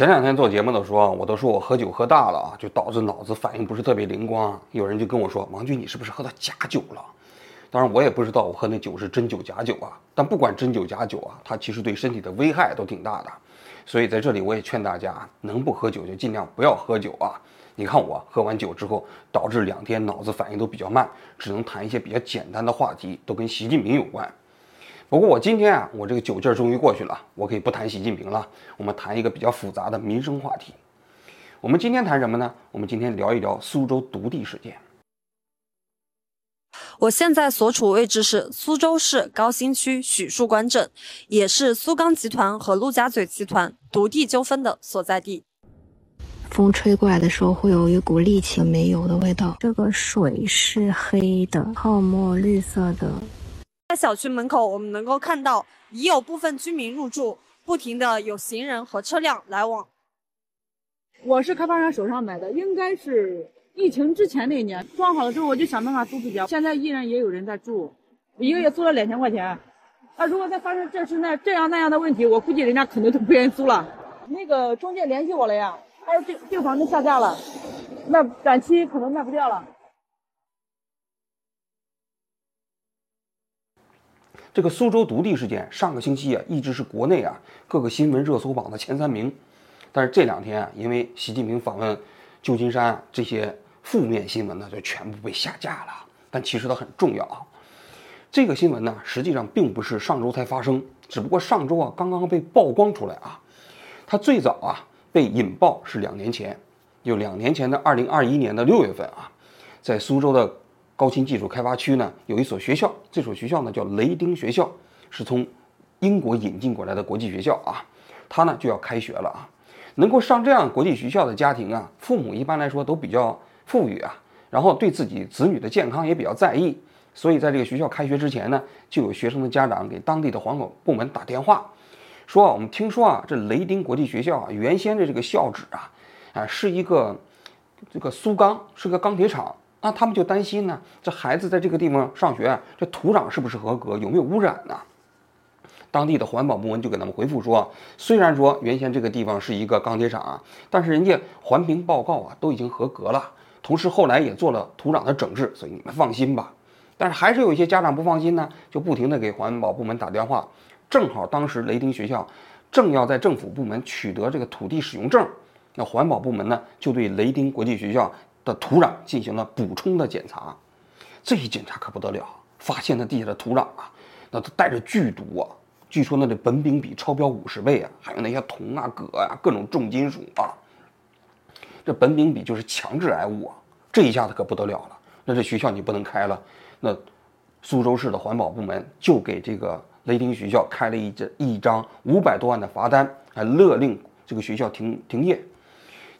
前两天做节目的时候，我都说我喝酒喝大了啊，就导致脑子反应不是特别灵光。有人就跟我说：“王军，你是不是喝到假酒了？”当然，我也不知道我喝那酒是真酒假酒啊。但不管真酒假酒啊，它其实对身体的危害都挺大的。所以在这里我也劝大家，能不喝酒就尽量不要喝酒啊。你看我喝完酒之后，导致两天脑子反应都比较慢，只能谈一些比较简单的话题，都跟习近平有关。不过我今天啊，我这个酒劲儿终于过去了，我可以不谈习近平了。我们谈一个比较复杂的民生话题。我们今天谈什么呢？我们今天聊一聊苏州独地事件。我现在所处位置是苏州市高新区许树关镇，也是苏钢集团和陆家嘴集团独地纠纷的所在地。风吹过来的时候，会有一股沥青煤油的味道。这个水是黑的，泡沫绿色的。在小区门口，我们能够看到已有部分居民入住，不停的有行人和车辆来往。我是开发商手上买的，应该是疫情之前那一年装好了之后，我就想办法租出去。现在依然也有人在住，我一个月租了两千块钱。那如果再发生这是那这样那样的问题，我估计人家可能都不愿意租了。那个中介联系我了呀，他说这这个房子下架了，那短期可能卖不掉了。这个苏州毒地事件，上个星期啊，一直是国内啊各个新闻热搜榜的前三名。但是这两天啊，因为习近平访问旧金山啊这些负面新闻呢，就全部被下架了。但其实它很重要啊。这个新闻呢，实际上并不是上周才发生，只不过上周啊刚刚被曝光出来啊。它最早啊被引爆是两年前，就两年前的二零二一年的六月份啊，在苏州的。高新技术开发区呢，有一所学校，这所学校呢叫雷丁学校，是从英国引进过来的国际学校啊。它呢就要开学了啊。能够上这样国际学校的家庭啊，父母一般来说都比较富裕啊，然后对自己子女的健康也比较在意，所以在这个学校开学之前呢，就有学生的家长给当地的环保部门打电话，说我们听说啊，这雷丁国际学校啊，原先的这个校址啊，啊是一个这个苏钢，是个钢铁厂。那他们就担心呢，这孩子在这个地方上学，这土壤是不是合格，有没有污染呢？当地的环保部门就给他们回复说，虽然说原先这个地方是一个钢铁厂啊，但是人家环评报告啊都已经合格了，同时后来也做了土壤的整治，所以你们放心吧。但是还是有一些家长不放心呢，就不停的给环保部门打电话。正好当时雷丁学校正要在政府部门取得这个土地使用证，那环保部门呢就对雷丁国际学校。的土壤进行了补充的检查，这一检查可不得了，发现那地下的土壤啊，那都带着剧毒啊！据说那的苯丙比超标五十倍啊，还有那些铜啊、铬啊，各种重金属啊。这苯丙比就是强致癌物啊！这一下子可不得了了，那这学校你不能开了。那苏州市的环保部门就给这个雷霆学校开了一张一张五百多万的罚单，还勒令这个学校停停业。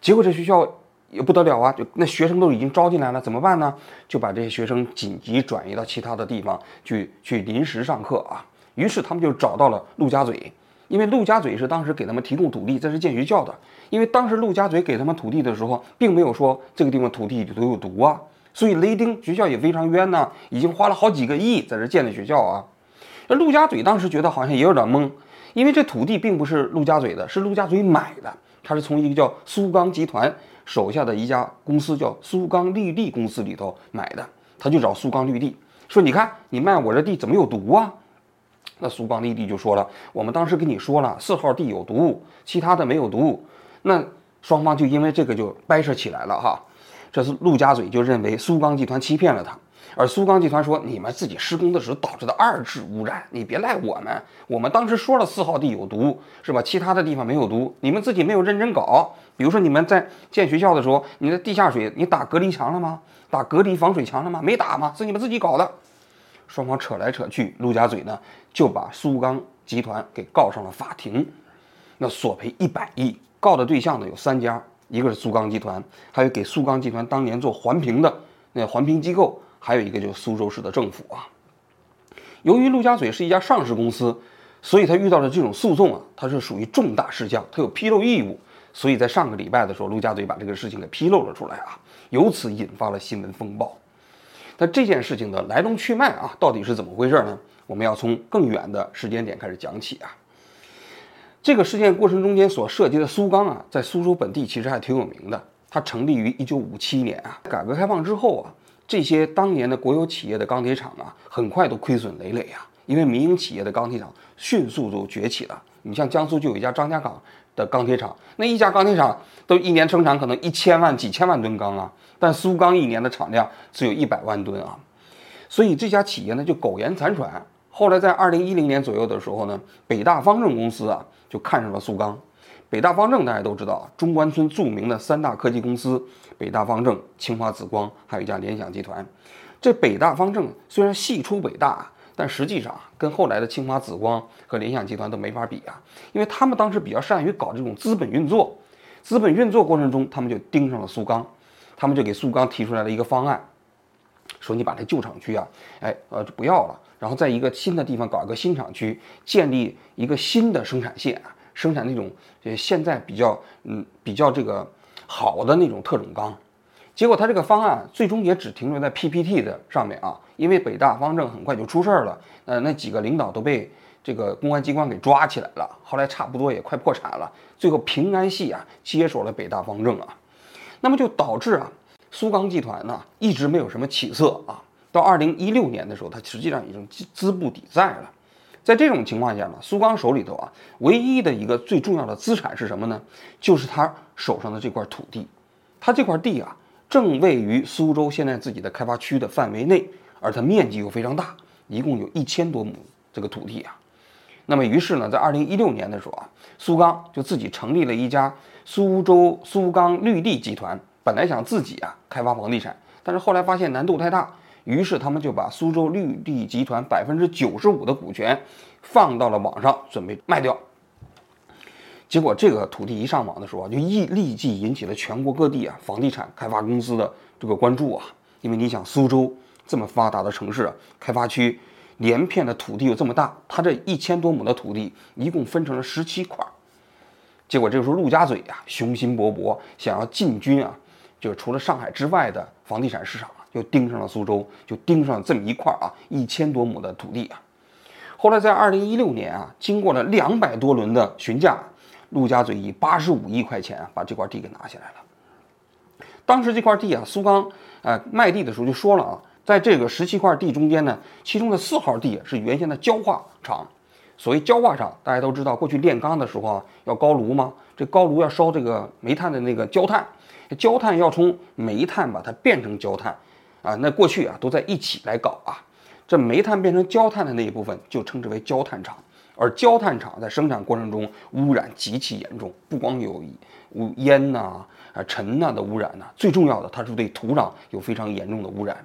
结果这学校。也不得了啊！就那学生都已经招进来了，怎么办呢？就把这些学生紧急转移到其他的地方去，去临时上课啊。于是他们就找到了陆家嘴，因为陆家嘴是当时给他们提供土地，这是建学校的。因为当时陆家嘴给他们土地的时候，并没有说这个地方土地里头有毒啊，所以雷丁学校也非常冤呐，已经花了好几个亿在这建的学校啊。那陆家嘴当时觉得好像也有点懵，因为这土地并不是陆家嘴的，是陆家嘴买的，他是从一个叫苏钢集团。手下的一家公司叫苏钢绿地公司里头买的，他就找苏钢绿地说：“你看你卖我这地怎么有毒啊？”那苏钢绿地就说了：“我们当时跟你说了，四号地有毒，其他的没有毒。”那双方就因为这个就掰扯起来了哈。这是陆家嘴就认为苏钢集团欺骗了他。而苏钢集团说：“你们自己施工的时候导致的二次污染，你别赖我们。我们当时说了四号地有毒，是吧？其他的地方没有毒，你们自己没有认真搞。比如说你们在建学校的时候，你的地下水你打隔离墙了吗？打隔离防水墙了吗？没打吗？是你们自己搞的。”双方扯来扯去，陆家嘴呢就把苏钢集团给告上了法庭，那索赔一百亿。告的对象呢有三家，一个是苏钢集团，还有给苏钢集团当年做环评的那环评机构。还有一个就是苏州市的政府啊，由于陆家嘴是一家上市公司，所以他遇到的这种诉讼啊，它是属于重大事项，它有披露义务，所以在上个礼拜的时候，陆家嘴把这个事情给披露了出来啊，由此引发了新闻风暴。那这件事情的来龙去脉啊，到底是怎么回事呢？我们要从更远的时间点开始讲起啊。这个事件过程中间所涉及的苏钢啊，在苏州本地其实还挺有名的。它成立于一九五七年啊，改革开放之后啊，这些当年的国有企业的钢铁厂啊，很快都亏损累累啊，因为民营企业的钢铁厂迅速就崛起了。你像江苏就有一家张家港的钢铁厂，那一家钢铁厂都一年生产可能一千万、几千万吨钢啊，但苏钢一年的产量只有一百万吨啊，所以这家企业呢就苟延残喘。后来在二零一零年左右的时候呢，北大方正公司啊就看上了苏钢。北大方正大家都知道，中关村著名的三大科技公司，北大方正、清华紫光，还有一家联想集团。这北大方正虽然系出北大，但实际上跟后来的清华紫光和联想集团都没法比啊，因为他们当时比较善于搞这种资本运作。资本运作过程中，他们就盯上了苏钢，他们就给苏钢提出来了一个方案，说你把这旧厂区啊，哎，呃，不要了。然后在一个新的地方搞一个新厂区，建立一个新的生产线啊，生产那种呃现在比较嗯比较这个好的那种特种钢。结果他这个方案最终也只停留在 PPT 的上面啊，因为北大方正很快就出事儿了，呃那几个领导都被这个公安机关给抓起来了，后来差不多也快破产了，最后平安系啊接手了北大方正啊，那么就导致啊苏钢集团呢一直没有什么起色啊。到二零一六年的时候，它实际上已经资资不抵债了。在这种情况下呢，苏钢手里头啊，唯一的一个最重要的资产是什么呢？就是他手上的这块土地。他这块地啊，正位于苏州现在自己的开发区的范围内，而它面积又非常大，一共有一千多亩这个土地啊。那么，于是呢，在二零一六年的时候啊，苏钢就自己成立了一家苏州苏钢绿地集团，本来想自己啊开发房地产，但是后来发现难度太大。于是他们就把苏州绿地集团百分之九十五的股权放到了网上，准备卖掉。结果这个土地一上网的时候啊，就立立即引起了全国各地啊房地产开发公司的这个关注啊。因为你想，苏州这么发达的城市，开发区连片的土地又这么大，它这一千多亩的土地一共分成了十七块。结果这个时候陆家嘴呀雄心勃勃，想要进军啊，就是除了上海之外的房地产市场。就盯上了苏州，就盯上了这么一块啊，一千多亩的土地啊。后来在二零一六年啊，经过了两百多轮的询价，陆家嘴以八十五亿块钱把这块地给拿下来了。当时这块地啊，苏钢呃卖地的时候就说了啊，在这个十七块地中间呢，其中的四号地是原先的焦化厂。所谓焦化厂，大家都知道，过去炼钢的时候啊，要高炉吗？这高炉要烧这个煤炭的那个焦炭，焦炭要从煤炭把它变成焦炭。啊，那过去啊都在一起来搞啊，这煤炭变成焦炭的那一部分就称之为焦炭厂，而焦炭厂在生产过程中污染极其严重，不光有污烟呐、啊尘呐的污染呐，最重要的它是对土壤有非常严重的污染。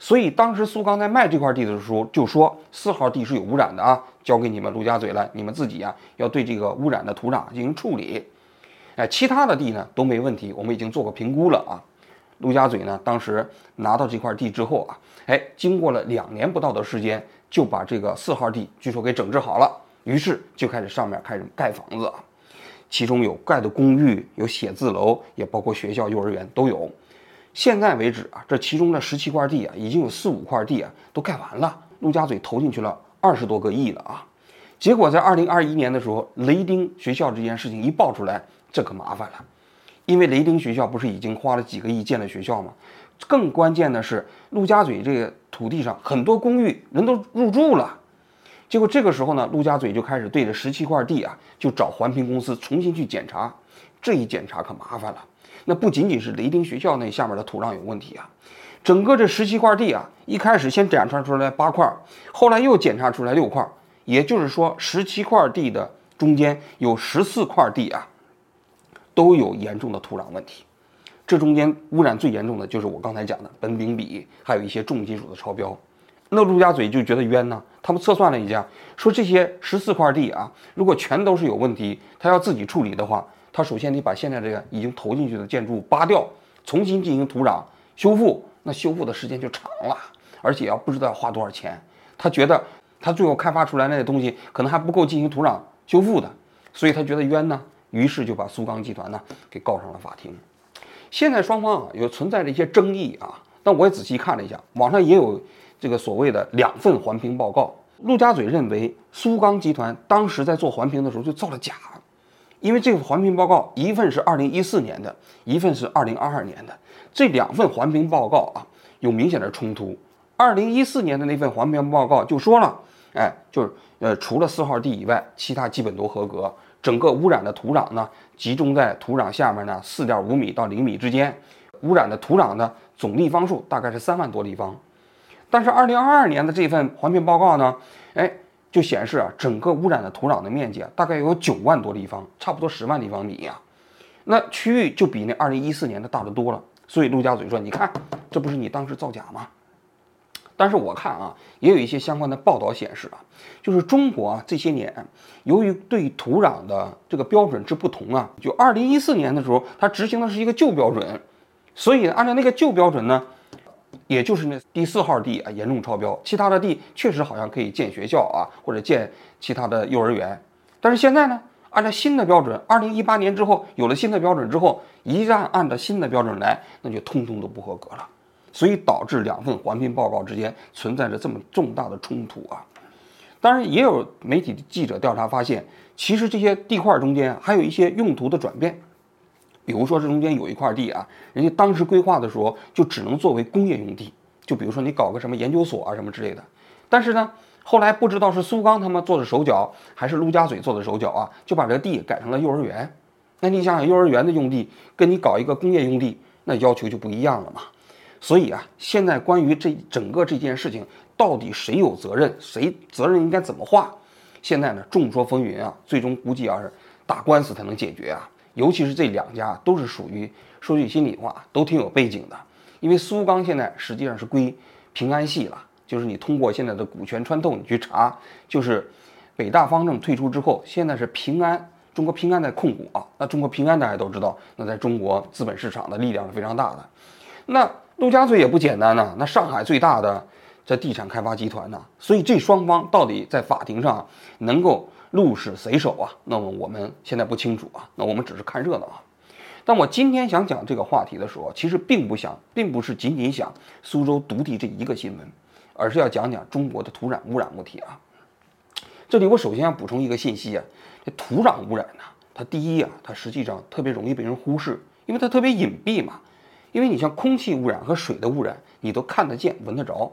所以当时苏钢在卖这块地的时候就说四号地是有污染的啊，交给你们陆家嘴了，你们自己呀要对这个污染的土壤进行处理。哎，其他的地呢都没问题，我们已经做过评估了啊。陆家嘴呢，当时拿到这块地之后啊，哎，经过了两年不到的时间，就把这个四号地据说给整治好了，于是就开始上面开始盖房子啊，其中有盖的公寓，有写字楼，也包括学校、幼儿园都有。现在为止啊，这其中的十七块地啊，已经有四五块地啊都盖完了。陆家嘴投进去了二十多个亿了啊，结果在二零二一年的时候，雷丁学校这件事情一爆出来，这可麻烦了。因为雷丁学校不是已经花了几个亿建了学校吗？更关键的是，陆家嘴这个土地上很多公寓人都入住了。结果这个时候呢，陆家嘴就开始对着十七块地啊，就找环评公司重新去检查。这一检查可麻烦了，那不仅仅是雷丁学校那下面的土壤有问题啊，整个这十七块地啊，一开始先检查出来八块，后来又检查出来六块，也就是说十七块地的中间有十四块地啊。都有严重的土壤问题，这中间污染最严重的就是我刚才讲的苯丙芘，还有一些重金属的超标。那陆家嘴就觉得冤呢，他们测算了一下，说这些十四块地啊，如果全都是有问题，他要自己处理的话，他首先得把现在这个已经投进去的建筑扒掉，重新进行土壤修复，那修复的时间就长了，而且要不知道要花多少钱。他觉得他最后开发出来那些东西可能还不够进行土壤修复的，所以他觉得冤呢。于是就把苏钢集团呢给告上了法庭。现在双方啊有存在着一些争议啊，但我也仔细看了一下，网上也有这个所谓的两份环评报告。陆家嘴认为苏钢集团当时在做环评的时候就造了假，因为这个环评报告一份是二零一四年的，一份是二零二二年的，这两份环评报告啊有明显的冲突。二零一四年的那份环评报告就说了，哎，就是呃除了四号地以外，其他基本都合格。整个污染的土壤呢，集中在土壤下面呢四点五米到零米之间，污染的土壤呢总立方数大概是三万多立方。但是二零二二年的这份环评报告呢，哎。就显示啊，整个污染的土壤的面积啊，大概有九万多立方，差不多十万立方米呀。那区域就比那二零一四年的大得多了。所以陆家嘴说：“你看，这不是你当时造假吗？”但是我看啊，也有一些相关的报道显示啊，就是中国啊这些年，由于对土壤的这个标准之不同啊，就二零一四年的时候，它执行的是一个旧标准，所以按照那个旧标准呢。也就是那第四号地啊严重超标，其他的地确实好像可以建学校啊，或者建其他的幼儿园。但是现在呢，按照新的标准，二零一八年之后有了新的标准之后，一旦按照新的标准来，那就通通都不合格了。所以导致两份环评报告之间存在着这么重大的冲突啊。当然，也有媒体记者调查发现，其实这些地块中间还有一些用途的转变。比如说这中间有一块地啊，人家当时规划的时候就只能作为工业用地，就比如说你搞个什么研究所啊什么之类的。但是呢，后来不知道是苏刚他们做的手脚，还是陆家嘴做的手脚啊，就把这地改成了幼儿园。那你想想，幼儿园的用地跟你搞一个工业用地，那要求就不一样了嘛。所以啊，现在关于这整个这件事情，到底谁有责任，谁责任应该怎么划，现在呢众说纷纭啊，最终估计要是打官司才能解决啊。尤其是这两家都是属于说句心里话，都挺有背景的。因为苏钢现在实际上是归平安系了，就是你通过现在的股权穿透，你去查，就是北大方正退出之后，现在是平安，中国平安在控股啊。那中国平安大家都知道，那在中国资本市场的力量是非常大的。那陆家嘴也不简单呐，那上海最大的这地产开发集团呐，所以这双方到底在法庭上能够。鹿死谁手啊？那么我们现在不清楚啊。那我们只是看热闹啊。但我今天想讲这个话题的时候，其实并不想，并不是仅仅想苏州毒地这一个新闻，而是要讲讲中国的土壤污染问题啊。这里我首先要补充一个信息啊，这土壤污染呢，它第一啊，它实际上特别容易被人忽视，因为它特别隐蔽嘛。因为你像空气污染和水的污染，你都看得见、闻得着。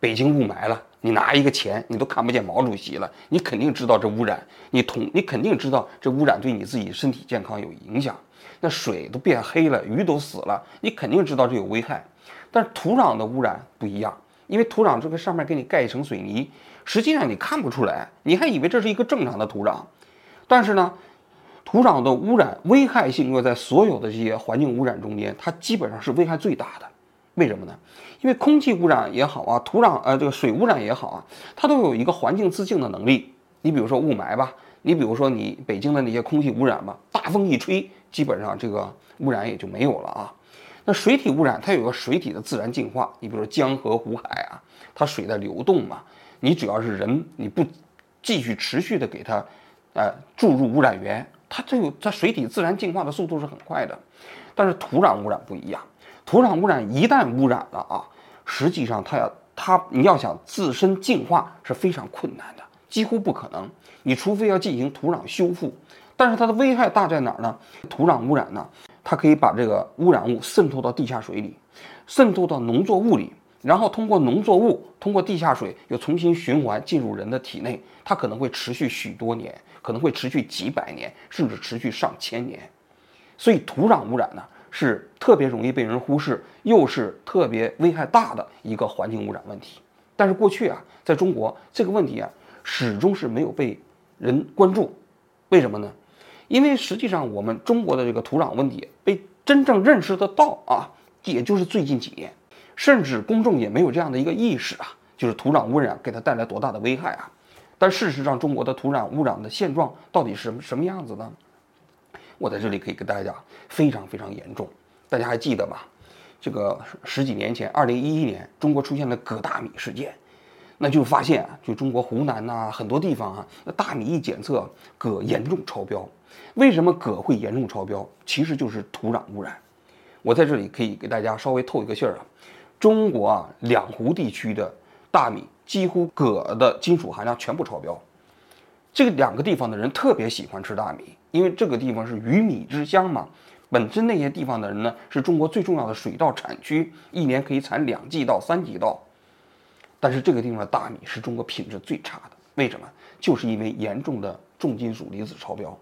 北京雾霾了，你拿一个钱，你都看不见毛主席了，你肯定知道这污染，你同你肯定知道这污染对你自己身体健康有影响。那水都变黑了，鱼都死了，你肯定知道这有危害。但是土壤的污染不一样，因为土壤这个上面给你盖一层水泥，实际上你看不出来，你还以为这是一个正常的土壤。但是呢，土壤的污染危害性又在所有的这些环境污染中间，它基本上是危害最大的。为什么呢？因为空气污染也好啊，土壤呃这个水污染也好啊，它都有一个环境自净的能力。你比如说雾霾吧，你比如说你北京的那些空气污染吧，大风一吹，基本上这个污染也就没有了啊。那水体污染它有个水体的自然净化，你比如说江河湖海啊，它水在流动嘛，你只要是人你不继续持续的给它呃注入污染源，它这个它水体自然净化的速度是很快的。但是土壤污染不一样。土壤污染一旦污染了啊，实际上它要它你要想自身净化是非常困难的，几乎不可能。你除非要进行土壤修复，但是它的危害大在哪儿呢？土壤污染呢，它可以把这个污染物渗透到地下水里，渗透到农作物里，然后通过农作物通过地下水又重新循环进入人的体内，它可能会持续许多年，可能会持续几百年，甚至持续上千年。所以土壤污染呢？是特别容易被人忽视，又是特别危害大的一个环境污染问题。但是过去啊，在中国这个问题啊，始终是没有被人关注。为什么呢？因为实际上我们中国的这个土壤问题被真正认识得到啊，也就是最近几年，甚至公众也没有这样的一个意识啊，就是土壤污染给它带来多大的危害啊。但事实上，中国的土壤污染的现状到底是什么什么样子呢？我在这里可以跟大家讲，非常非常严重。大家还记得吗？这个十几年前，二零一一年，中国出现了镉大米事件，那就发现啊，就中国湖南呐很多地方啊，那大米一检测，铬严重超标。为什么铬会严重超标？其实就是土壤污染。我在这里可以给大家稍微透一个信儿啊，中国啊两湖地区的大米几乎铬的金属含量全部超标。这两个地方的人特别喜欢吃大米。因为这个地方是鱼米之乡嘛。本身那些地方的人呢，是中国最重要的水稻产区，一年可以产两季稻、三季稻。但是这个地方的大米是中国品质最差的，为什么？就是因为严重的重金属离子超标。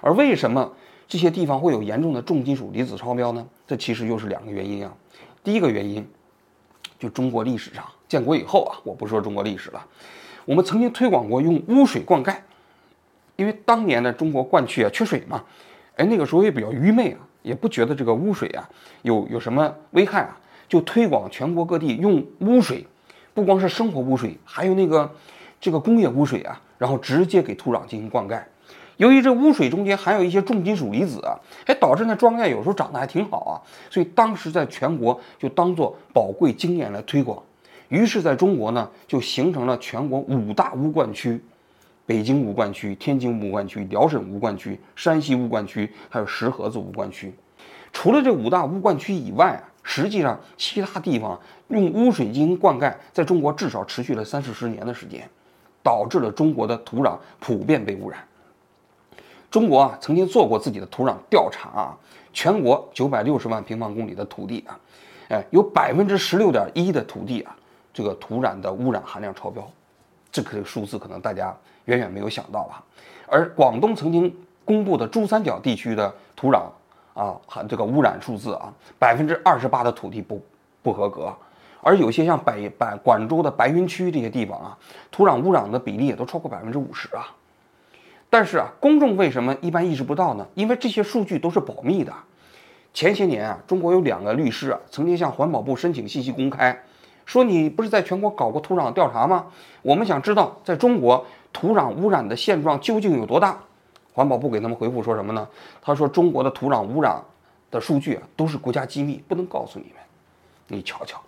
而为什么这些地方会有严重的重金属离子超标呢？这其实又是两个原因啊。第一个原因，就中国历史上建国以后啊，我不说中国历史了，我们曾经推广过用污水灌溉，因为当年的中国灌区啊缺水嘛，哎那个时候也比较愚昧啊。也不觉得这个污水啊有有什么危害啊，就推广全国各地用污水，不光是生活污水，还有那个这个工业污水啊，然后直接给土壤进行灌溉。由于这污水中间含有一些重金属离子啊，还导致那庄稼有时候长得还挺好啊，所以当时在全国就当做宝贵经验来推广。于是，在中国呢，就形成了全国五大污灌区。北京污灌区、天津污灌区、辽沈污灌区、山西污灌区，还有石河子污灌区。除了这五大污灌区以外啊，实际上其他地方用污水进行灌溉，在中国至少持续了三四十年的时间，导致了中国的土壤普遍被污染。中国啊，曾经做过自己的土壤调查啊，全国九百六十万平方公里的土地啊，哎，有百分之十六点一的土地啊，这个土壤的污染含量超标。这个数字可能大家远远没有想到啊，而广东曾经公布的珠三角地区的土壤啊，含这个污染数字啊，百分之二十八的土地不不合格，而有些像北白广州的白云区这些地方啊，土壤污染的比例也都超过百分之五十啊。但是啊，公众为什么一般意识不到呢？因为这些数据都是保密的。前些年啊，中国有两个律师啊，曾经向环保部申请信息公开。说你不是在全国搞过土壤调查吗？我们想知道在中国土壤污染的现状究竟有多大。环保部给他们回复说什么呢？他说中国的土壤污染的数据啊都是国家机密，不能告诉你们。你瞧瞧，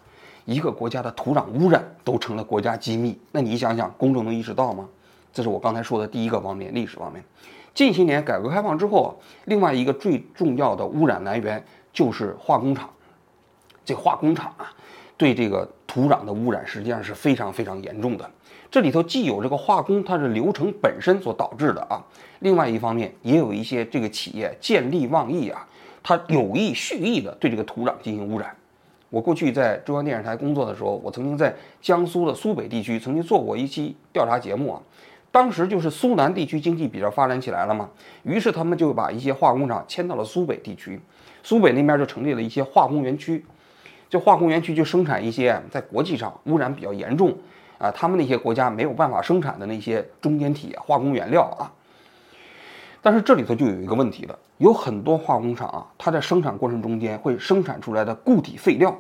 一个国家的土壤污染都成了国家机密，那你想想，公众能意识到吗？这是我刚才说的第一个方面，历史方面。近些年改革开放之后啊，另外一个最重要的污染来源就是化工厂。这化工厂啊。对这个土壤的污染实际上是非常非常严重的。这里头既有这个化工它的流程本身所导致的啊，另外一方面也有一些这个企业见利忘义啊，它有意蓄意的对这个土壤进行污染。我过去在中央电视台工作的时候，我曾经在江苏的苏北地区曾经做过一期调查节目啊，当时就是苏南地区经济比较发展起来了嘛，于是他们就把一些化工厂迁到了苏北地区，苏北那边就成立了一些化工园区。这化工园区就生产一些在国际上污染比较严重，啊，他们那些国家没有办法生产的那些中间体化工原料啊。但是这里头就有一个问题了，有很多化工厂啊，它在生产过程中间会生产出来的固体废料，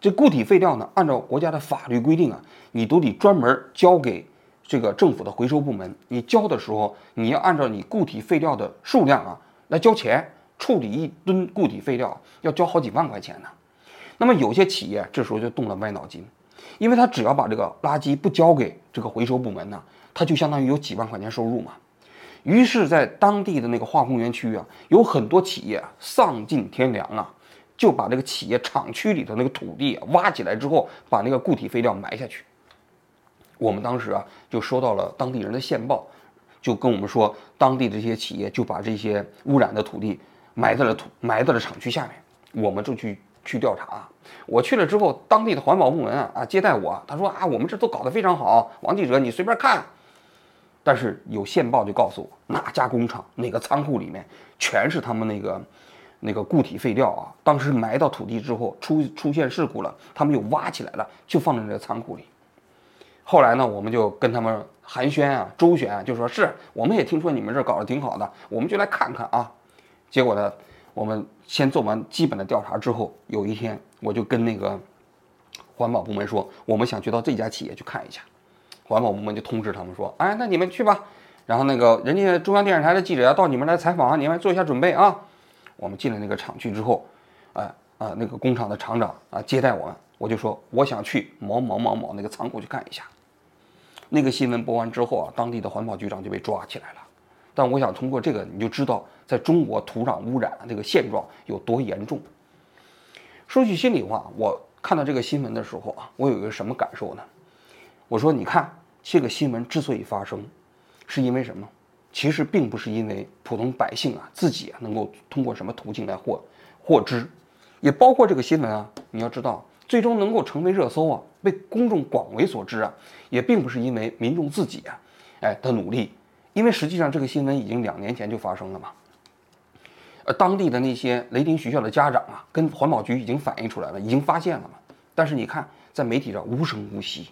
这固体废料呢，按照国家的法律规定啊，你都得专门交给这个政府的回收部门。你交的时候，你要按照你固体废料的数量啊来交钱，处理一吨固体废料要交好几万块钱呢。那么有些企业这时候就动了歪脑筋，因为他只要把这个垃圾不交给这个回收部门呢，他就相当于有几万块钱收入嘛。于是，在当地的那个化工园区啊，有很多企业丧尽天良啊，就把这个企业厂区里头那个土地挖起来之后，把那个固体废料埋下去。我们当时啊，就收到了当地人的线报，就跟我们说，当地这些企业就把这些污染的土地埋在了土埋在了厂区下面，我们就去。去调查，我去了之后，当地的环保部门啊啊接待我，他说啊，我们这都搞得非常好，王记者你随便看。但是有线报就告诉我，哪家工厂哪个仓库里面全是他们那个那个固体废料啊，当时埋到土地之后出出现事故了，他们又挖起来了，就放在那个仓库里。后来呢，我们就跟他们寒暄啊，周旋，就说是我们也听说你们这搞得挺好的，我们就来看看啊。结果呢？我们先做完基本的调查之后，有一天我就跟那个环保部门说，我们想去到这家企业去看一下。环保部门就通知他们说，哎，那你们去吧。然后那个人家中央电视台的记者要到你们来采访啊，你们做一下准备啊。我们进了那个厂区之后，哎啊，那个工厂的厂长啊接待我们，我就说我想去某某某某那个仓库去看一下。那个新闻播完之后啊，当地的环保局长就被抓起来了。但我想通过这个，你就知道。在中国土壤污染这个现状有多严重？说句心里话，我看到这个新闻的时候啊，我有一个什么感受呢？我说，你看这个新闻之所以发生，是因为什么？其实并不是因为普通百姓啊自己啊能够通过什么途径来获获知，也包括这个新闻啊，你要知道，最终能够成为热搜啊，被公众广为所知啊，也并不是因为民众自己啊，哎的努力，因为实际上这个新闻已经两年前就发生了嘛。呃，当地的那些雷霆学校的家长啊，跟环保局已经反映出来了，已经发现了嘛。但是你看，在媒体上无声无息，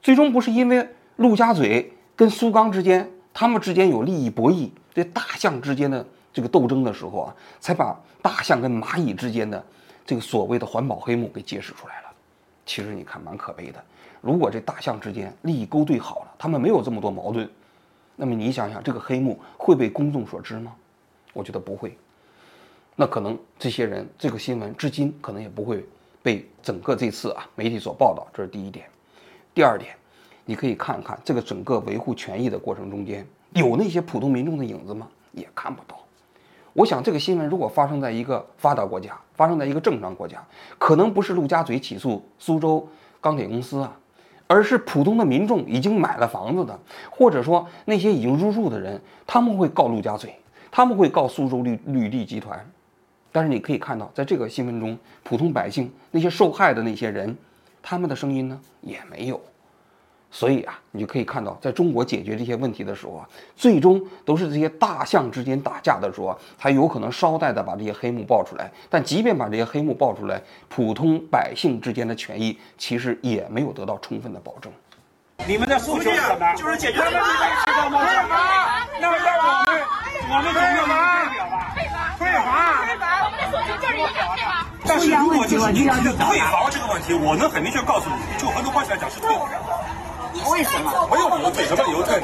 最终不是因为陆家嘴跟苏钢之间，他们之间有利益博弈，这大象之间的这个斗争的时候啊，才把大象跟蚂蚁之间的这个所谓的环保黑幕给揭示出来了。其实你看，蛮可悲的。如果这大象之间利益勾兑好了，他们没有这么多矛盾，那么你想想，这个黑幕会被公众所知吗？我觉得不会。那可能这些人这个新闻至今可能也不会被整个这次啊媒体所报道，这是第一点。第二点，你可以看看这个整个维护权益的过程中间有那些普通民众的影子吗？也看不到。我想这个新闻如果发生在一个发达国家，发生在一个正常国家，可能不是陆家嘴起诉苏州钢铁公司啊，而是普通的民众已经买了房子的，或者说那些已经入住的人，他们会告陆家嘴，他们会告苏州绿绿地集团。但是你可以看到，在这个新闻中，普通百姓那些受害的那些人，他们的声音呢也没有。所以啊，你就可以看到，在中国解决这些问题的时候啊，最终都是这些大象之间打架的时候啊，才有可能捎带的把这些黑幕爆出来。但即便把这些黑幕爆出来，普通百姓之间的权益其实也没有得到充分的保证。你们的诉求是什么？就是解决他们的知道吗？那让我们，我们总要有代表吧？退房，退房，我们的诉求就是一个退房。但是如果就是您提的退房这个问题，我能很明确告诉你，就合同关系来讲是退。为什么？没有理由退，什么理由退？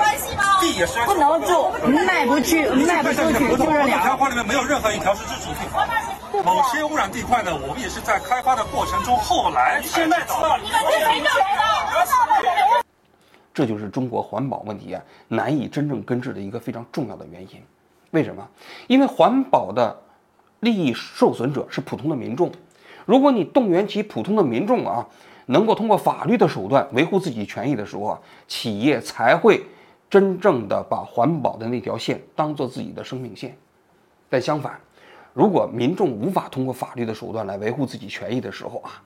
地也是不能住，卖不去，卖不出去，就是两条话里面没有任何一条是支持退房。某些污染地块呢，我们也是在开发的过程中，后来现在知道。这就是中国环保问题啊难以真正根治的一个非常重要的原因。为什么？因为环保的利益受损者是普通的民众。如果你动员起普通的民众啊，能够通过法律的手段维护自己权益的时候啊，企业才会真正的把环保的那条线当做自己的生命线。但相反，如果民众无法通过法律的手段来维护自己权益的时候啊，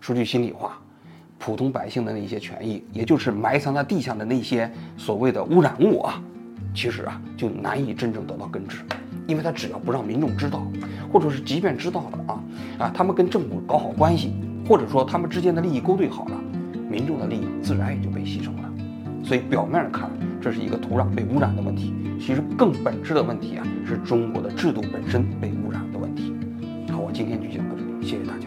说句心里话，普通百姓的那些权益，也就是埋藏在地下的那些所谓的污染物啊，其实啊就难以真正得到根治，因为他只要不让民众知道，或者是即便知道了啊啊，他们跟政府搞好关系。或者说他们之间的利益勾兑好了，民众的利益自然也就被牺牲了。所以表面上看这是一个土壤被污染的问题，其实更本质的问题啊是中国的制度本身被污染的问题。好，我今天就讲到这里，谢谢大家。